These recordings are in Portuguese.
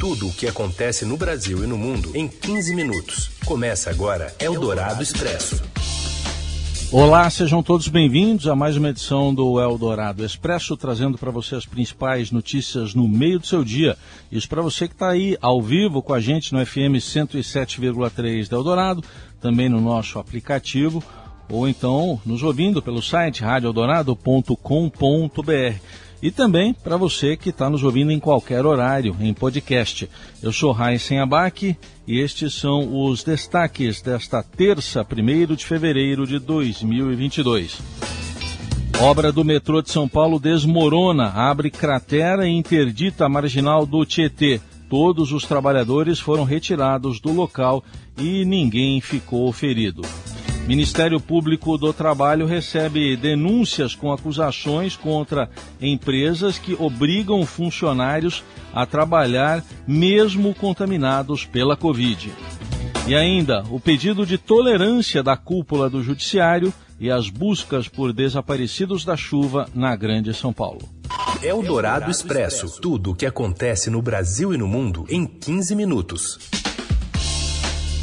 Tudo o que acontece no Brasil e no mundo em 15 minutos. Começa agora Eldorado Expresso. Olá, sejam todos bem-vindos a mais uma edição do Eldorado Expresso, trazendo para você as principais notícias no meio do seu dia. Isso para você que está aí ao vivo com a gente no FM 107,3 da Eldorado, também no nosso aplicativo, ou então nos ouvindo pelo site radioeldorado.com.br e também para você que está nos ouvindo em qualquer horário, em podcast. Eu sou Raíssen Abac e estes são os destaques desta terça, 1 de fevereiro de 2022. Obra do metrô de São Paulo desmorona, abre cratera e interdita a marginal do Tietê. Todos os trabalhadores foram retirados do local e ninguém ficou ferido. Ministério Público do Trabalho recebe denúncias com acusações contra empresas que obrigam funcionários a trabalhar mesmo contaminados pela Covid. E ainda, o pedido de tolerância da cúpula do Judiciário e as buscas por desaparecidos da chuva na Grande São Paulo. É o Dourado Expresso. Tudo o que acontece no Brasil e no mundo em 15 minutos.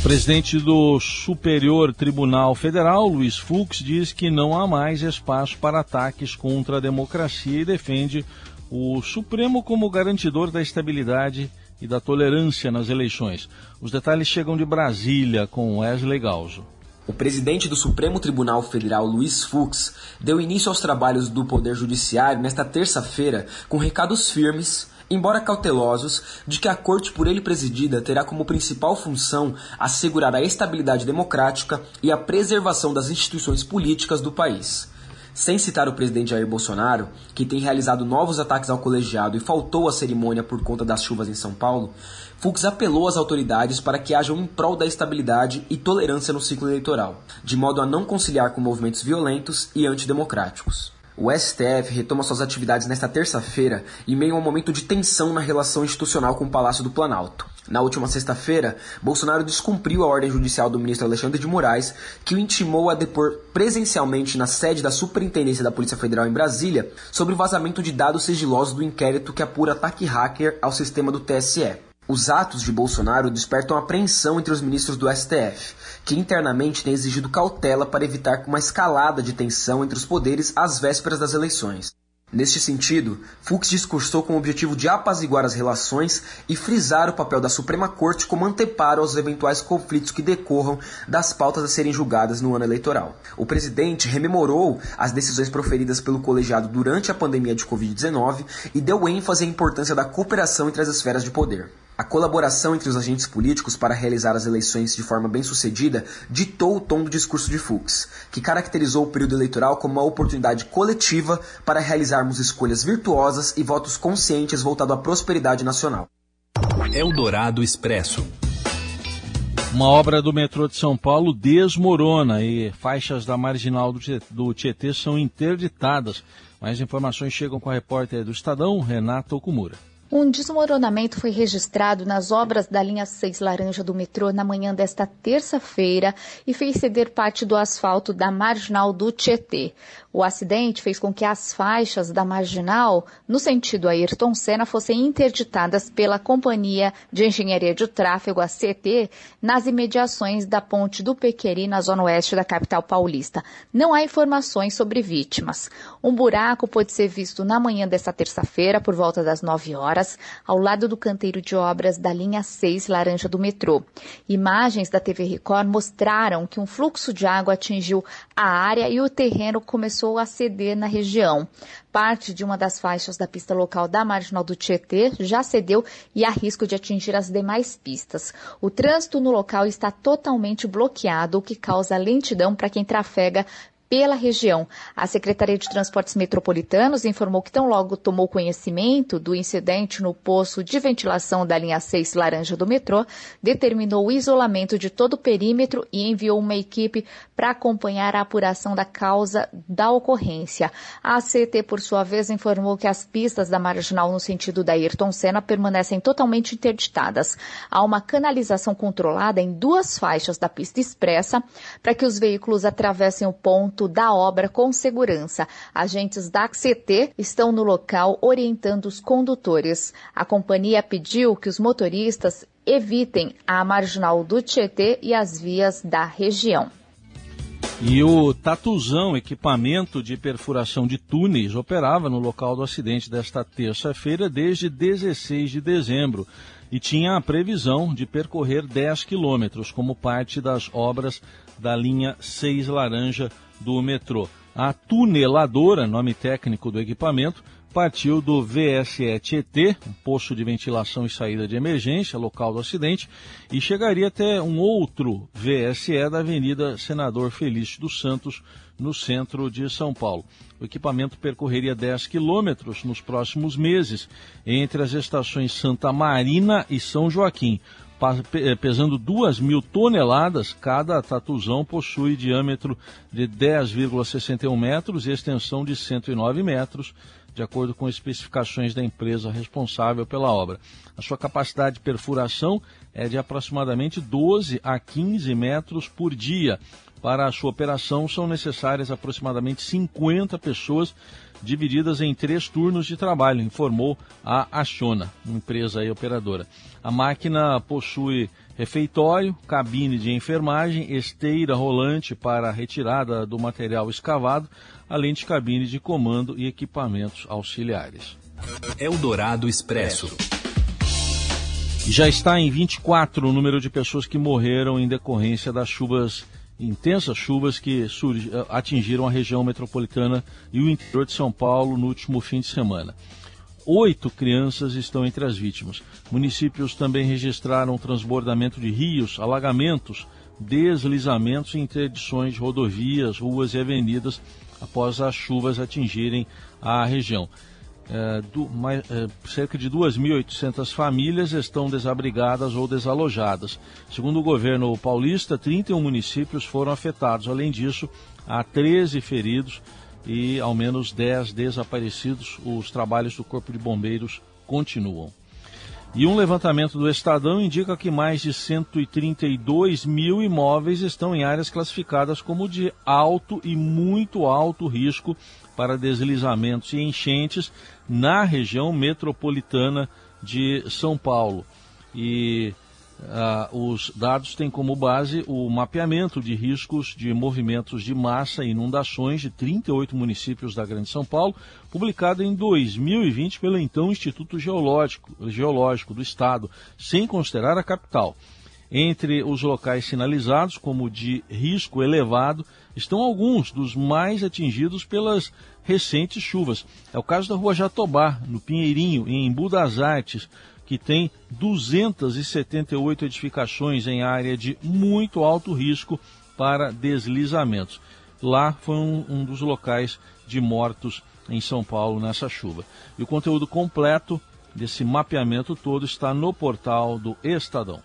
Presidente do Superior Tribunal Federal, Luiz Fux, diz que não há mais espaço para ataques contra a democracia e defende o Supremo como garantidor da estabilidade e da tolerância nas eleições. Os detalhes chegam de Brasília com Wesley Galzo. O presidente do Supremo Tribunal Federal, Luiz Fux, deu início aos trabalhos do Poder Judiciário nesta terça-feira com recados firmes embora cautelosos, de que a corte por ele presidida terá como principal função assegurar a estabilidade democrática e a preservação das instituições políticas do país. Sem citar o presidente Jair Bolsonaro, que tem realizado novos ataques ao colegiado e faltou à cerimônia por conta das chuvas em São Paulo, Fux apelou às autoridades para que hajam em prol da estabilidade e tolerância no ciclo eleitoral, de modo a não conciliar com movimentos violentos e antidemocráticos. O STF retoma suas atividades nesta terça-feira em meio a um momento de tensão na relação institucional com o Palácio do Planalto. Na última sexta-feira, Bolsonaro descumpriu a ordem judicial do ministro Alexandre de Moraes, que o intimou a depor presencialmente na sede da Superintendência da Polícia Federal em Brasília sobre o vazamento de dados sigilosos do inquérito que apura ataque hacker ao sistema do TSE. Os atos de Bolsonaro despertam apreensão entre os ministros do STF, que internamente têm exigido cautela para evitar uma escalada de tensão entre os poderes às vésperas das eleições. Neste sentido, Fux discursou com o objetivo de apaziguar as relações e frisar o papel da Suprema Corte como anteparo aos eventuais conflitos que decorram das pautas a serem julgadas no ano eleitoral. O presidente rememorou as decisões proferidas pelo colegiado durante a pandemia de Covid-19 e deu ênfase à importância da cooperação entre as esferas de poder. A colaboração entre os agentes políticos para realizar as eleições de forma bem-sucedida ditou o tom do discurso de Fux, que caracterizou o período eleitoral como uma oportunidade coletiva para realizarmos escolhas virtuosas e votos conscientes voltado à prosperidade nacional. Eldorado Expresso. Uma obra do metrô de São Paulo desmorona e faixas da marginal do Tietê são interditadas. Mais informações chegam com a repórter do Estadão, Renata Okumura. Um desmoronamento foi registrado nas obras da linha 6 laranja do metrô na manhã desta terça-feira e fez ceder parte do asfalto da marginal do Tietê. O acidente fez com que as faixas da marginal, no sentido Ayrton Senna, fossem interditadas pela Companhia de Engenharia de Tráfego, a CT, nas imediações da ponte do Pequeri, na zona oeste da capital paulista. Não há informações sobre vítimas. Um buraco pode ser visto na manhã desta terça-feira, por volta das 9 horas, ao lado do canteiro de obras da linha 6 laranja do metrô. Imagens da TV Record mostraram que um fluxo de água atingiu a área e o terreno começou a ceder na região. Parte de uma das faixas da pista local da Marginal do Tietê já cedeu e há risco de atingir as demais pistas. O trânsito no local está totalmente bloqueado, o que causa lentidão para quem trafega pela região. A Secretaria de Transportes Metropolitanos informou que tão logo tomou conhecimento do incidente no poço de ventilação da linha 6 laranja do metrô, determinou o isolamento de todo o perímetro e enviou uma equipe para acompanhar a apuração da causa da ocorrência. A CT, por sua vez, informou que as pistas da marginal no sentido da Ayrton Senna permanecem totalmente interditadas. Há uma canalização controlada em duas faixas da pista expressa para que os veículos atravessem o ponto andamento da obra com segurança. Agentes da ACT estão no local orientando os condutores. A companhia pediu que os motoristas evitem a marginal do Tietê e as vias da região. E o Tatuzão, equipamento de perfuração de túneis, operava no local do acidente desta terça-feira desde 16 de dezembro e tinha a previsão de percorrer 10 quilômetros como parte das obras da linha 6 Laranja do metrô. A tuneladora, nome técnico do equipamento, partiu do VSE um posto de ventilação e saída de emergência, local do acidente, e chegaria até um outro VSE da Avenida Senador Felício dos Santos, no centro de São Paulo. O equipamento percorreria 10 quilômetros nos próximos meses entre as estações Santa Marina e São Joaquim. Eh, pesando 2 mil toneladas, cada tatuzão possui diâmetro de 10,61 metros e extensão de 109 metros de acordo com especificações da empresa responsável pela obra. A sua capacidade de perfuração é de aproximadamente 12 a 15 metros por dia. Para a sua operação são necessárias aproximadamente 50 pessoas divididas em três turnos de trabalho, informou a Achona, empresa e operadora. A máquina possui refeitório, cabine de enfermagem, esteira rolante para a retirada do material escavado, além de cabine de comando e equipamentos auxiliares. Eldorado Expresso. Já está em 24 o número de pessoas que morreram em decorrência das chuvas, intensas chuvas que atingiram a região metropolitana e o interior de São Paulo no último fim de semana. Oito crianças estão entre as vítimas. Municípios também registraram transbordamento de rios, alagamentos, deslizamentos e interdições de rodovias, ruas e avenidas após as chuvas atingirem a região. É, do, mais, é, cerca de 2.800 famílias estão desabrigadas ou desalojadas. Segundo o governo paulista, 31 municípios foram afetados. Além disso, há 13 feridos e ao menos 10 desaparecidos. Os trabalhos do Corpo de Bombeiros continuam. E um levantamento do Estadão indica que mais de 132 mil imóveis estão em áreas classificadas como de alto e muito alto risco para deslizamentos e enchentes na região metropolitana de São Paulo. E Uh, os dados têm como base o mapeamento de riscos de movimentos de massa e inundações de 38 municípios da Grande São Paulo, publicado em 2020 pelo então Instituto Geológico, Geológico do Estado, sem considerar a capital. Entre os locais sinalizados como de risco elevado estão alguns dos mais atingidos pelas recentes chuvas. É o caso da Rua Jatobá, no Pinheirinho, em Embu das Artes, que tem 278 edificações em área de muito alto risco para deslizamentos. Lá foi um, um dos locais de mortos em São Paulo nessa chuva. E o conteúdo completo desse mapeamento todo está no portal do Estadão.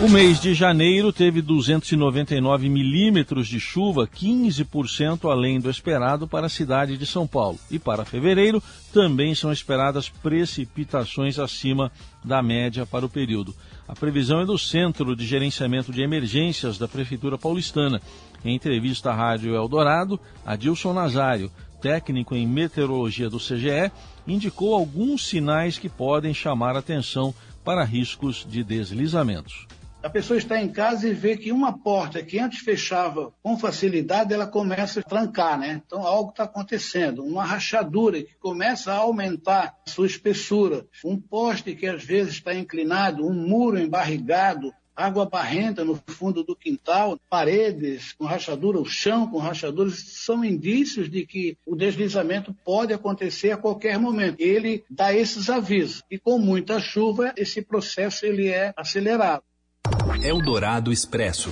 O mês de janeiro teve 299 milímetros de chuva, 15% além do esperado para a cidade de São Paulo. E para fevereiro também são esperadas precipitações acima da média para o período. A previsão é do Centro de Gerenciamento de Emergências da Prefeitura Paulistana. Em entrevista à Rádio Eldorado, Adilson Nazário, técnico em meteorologia do CGE, indicou alguns sinais que podem chamar atenção para riscos de deslizamentos. A pessoa está em casa e vê que uma porta que antes fechava com facilidade, ela começa a trancar, né? Então algo está acontecendo. Uma rachadura que começa a aumentar a sua espessura. Um poste que às vezes está inclinado, um muro embarrigado, água barrenta no fundo do quintal, paredes com rachadura, o chão com rachaduras, são indícios de que o deslizamento pode acontecer a qualquer momento. Ele dá esses avisos. E com muita chuva, esse processo ele é acelerado. Eldorado Expresso.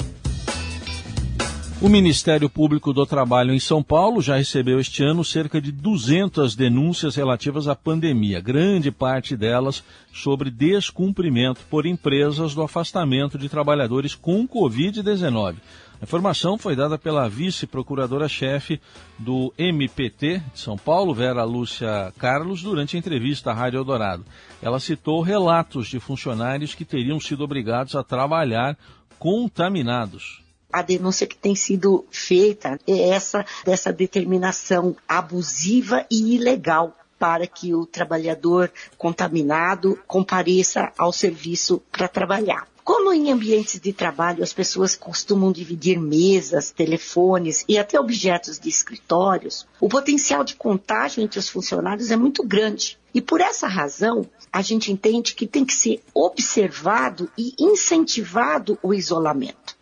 O Ministério Público do Trabalho em São Paulo já recebeu este ano cerca de 200 denúncias relativas à pandemia, grande parte delas sobre descumprimento por empresas do afastamento de trabalhadores com Covid-19. A informação foi dada pela vice-procuradora-chefe do MPT de São Paulo, Vera Lúcia Carlos, durante a entrevista à Rádio Eldorado. Ela citou relatos de funcionários que teriam sido obrigados a trabalhar contaminados a denúncia que tem sido feita é essa dessa determinação abusiva e ilegal para que o trabalhador contaminado compareça ao serviço para trabalhar. Como em ambientes de trabalho as pessoas costumam dividir mesas, telefones e até objetos de escritórios, o potencial de contágio entre os funcionários é muito grande. E por essa razão, a gente entende que tem que ser observado e incentivado o isolamento.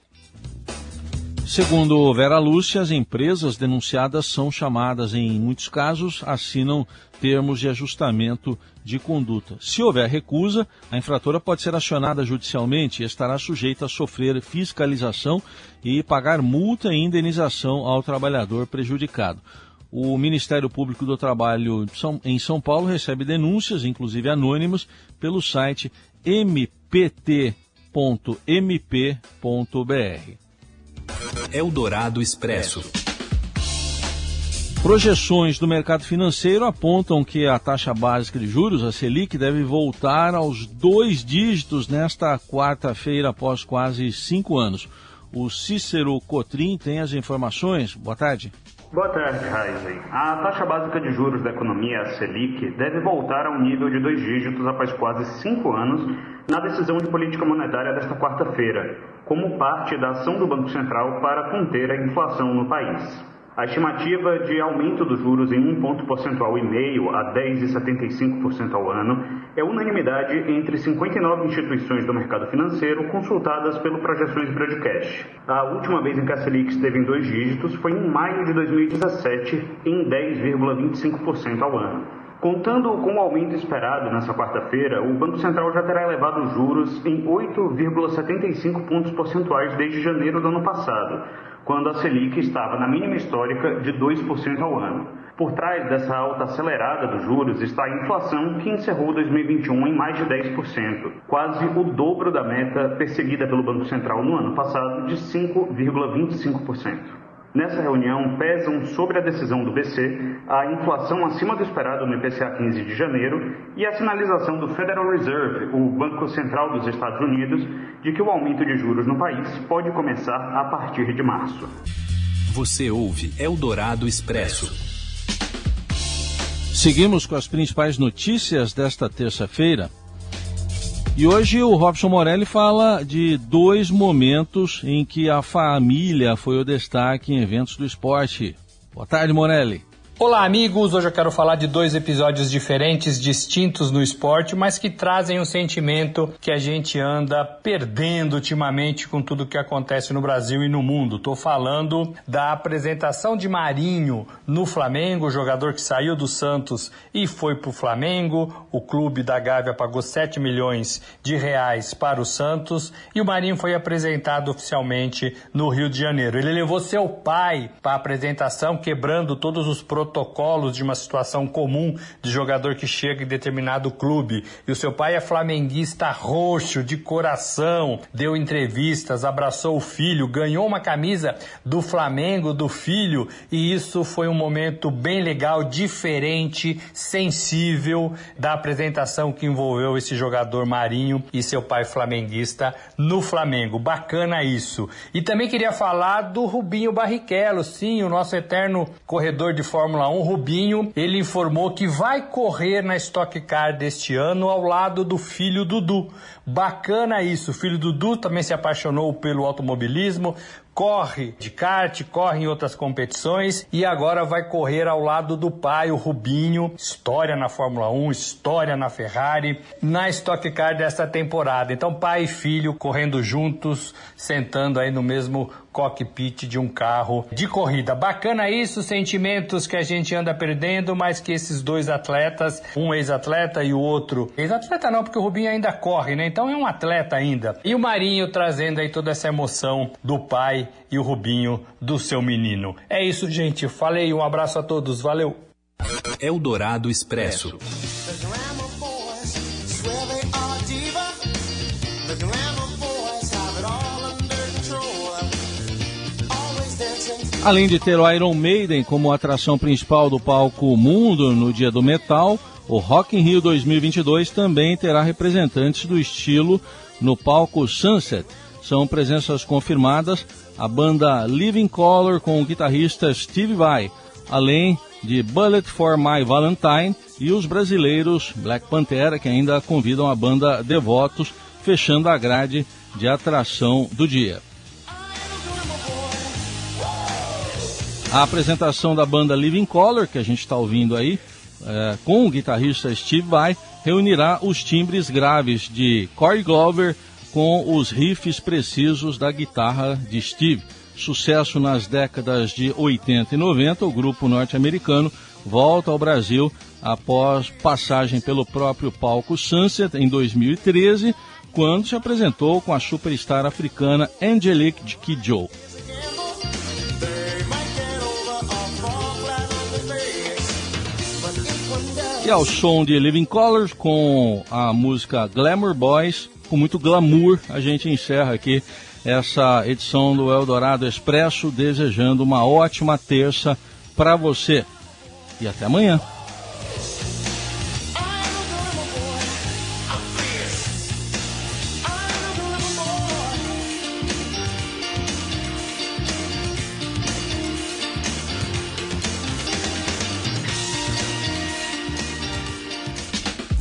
Segundo Vera Lúcia, as empresas denunciadas são chamadas, em muitos casos, assinam termos de ajustamento de conduta. Se houver recusa, a infratora pode ser acionada judicialmente e estará sujeita a sofrer fiscalização e pagar multa e indenização ao trabalhador prejudicado. O Ministério Público do Trabalho em São Paulo recebe denúncias, inclusive anônimas, pelo site mpt.mp.br. Eldorado Expresso. Projeções do mercado financeiro apontam que a taxa básica de juros, a Selic, deve voltar aos dois dígitos nesta quarta-feira, após quase cinco anos. O Cícero Cotrim tem as informações. Boa tarde. Boa tarde, Heisen. A taxa básica de juros da economia, a Selic, deve voltar ao nível de dois dígitos após quase cinco anos na decisão de política monetária desta quarta-feira, como parte da ação do Banco Central para conter a inflação no país. A estimativa de aumento dos juros em um ponto percentual e meio a 10,75% ao ano é unanimidade entre 59 instituições do mercado financeiro consultadas pelo Projeções Broadcast. A última vez em que a Selic esteve em dois dígitos foi em maio de 2017, em 10,25% ao ano. Contando com o aumento esperado nessa quarta-feira, o Banco Central já terá elevado os juros em 8,75 pontos percentuais desde janeiro do ano passado, quando a Selic estava na mínima histórica de 2% ao ano. Por trás dessa alta acelerada dos juros está a inflação, que encerrou 2021 em mais de 10%, quase o dobro da meta perseguida pelo Banco Central no ano passado, de 5,25%. Nessa reunião, pesam sobre a decisão do BC a inflação acima do esperado no IPCA 15 de janeiro e a sinalização do Federal Reserve, o Banco Central dos Estados Unidos, de que o aumento de juros no país pode começar a partir de março. Você ouve Eldorado Expresso. Seguimos com as principais notícias desta terça-feira. E hoje o Robson Morelli fala de dois momentos em que a família foi o destaque em eventos do esporte. Boa tarde, Morelli. Olá, amigos! Hoje eu quero falar de dois episódios diferentes, distintos no esporte, mas que trazem um sentimento que a gente anda perdendo ultimamente com tudo que acontece no Brasil e no mundo. Estou falando da apresentação de Marinho no Flamengo, jogador que saiu do Santos e foi para o Flamengo. O clube da Gávea pagou 7 milhões de reais para o Santos e o Marinho foi apresentado oficialmente no Rio de Janeiro. Ele levou seu pai para a apresentação, quebrando todos os protocolos protocolos de uma situação comum de jogador que chega em determinado clube. E o seu pai é flamenguista roxo, de coração, deu entrevistas, abraçou o filho, ganhou uma camisa do Flamengo, do filho, e isso foi um momento bem legal, diferente, sensível da apresentação que envolveu esse jogador Marinho e seu pai flamenguista no Flamengo. Bacana isso. E também queria falar do Rubinho Barrichello, sim, o nosso eterno corredor de Fórmula Fórmula 1, Rubinho, ele informou que vai correr na Stock Car deste ano ao lado do filho Dudu. Bacana isso, o filho Dudu também se apaixonou pelo automobilismo, corre de kart, corre em outras competições e agora vai correr ao lado do pai, o Rubinho. História na Fórmula 1, história na Ferrari, na Stock Car desta temporada. Então, pai e filho correndo juntos, sentando aí no mesmo cockpit de um carro de corrida. Bacana isso, sentimentos que a gente anda perdendo, mas que esses dois atletas, um ex-atleta e o outro ex-atleta não, porque o Rubinho ainda corre, né? Então é um atleta ainda. E o Marinho trazendo aí toda essa emoção do pai e o Rubinho do seu menino. É isso, gente. Falei, um abraço a todos. Valeu. Eldorado Expresso. Além de ter o Iron Maiden como atração principal do palco Mundo no Dia do Metal, o Rock in Rio 2022 também terá representantes do estilo no palco Sunset. São presenças confirmadas a banda Living Color com o guitarrista Steve Vai, além de Bullet for My Valentine e os brasileiros Black Pantera, que ainda convidam a banda Devotos, fechando a grade de atração do dia. A apresentação da banda Living Color, que a gente está ouvindo aí, é, com o guitarrista Steve Vai, reunirá os timbres graves de Corey Glover com os riffs precisos da guitarra de Steve. Sucesso nas décadas de 80 e 90, o grupo norte-americano volta ao Brasil após passagem pelo próprio palco Sunset em 2013, quando se apresentou com a superstar africana Angelique Kidjo. E ao som de Living Colors com a música Glamour Boys, com muito glamour, a gente encerra aqui essa edição do Eldorado Expresso, desejando uma ótima terça para você. E até amanhã.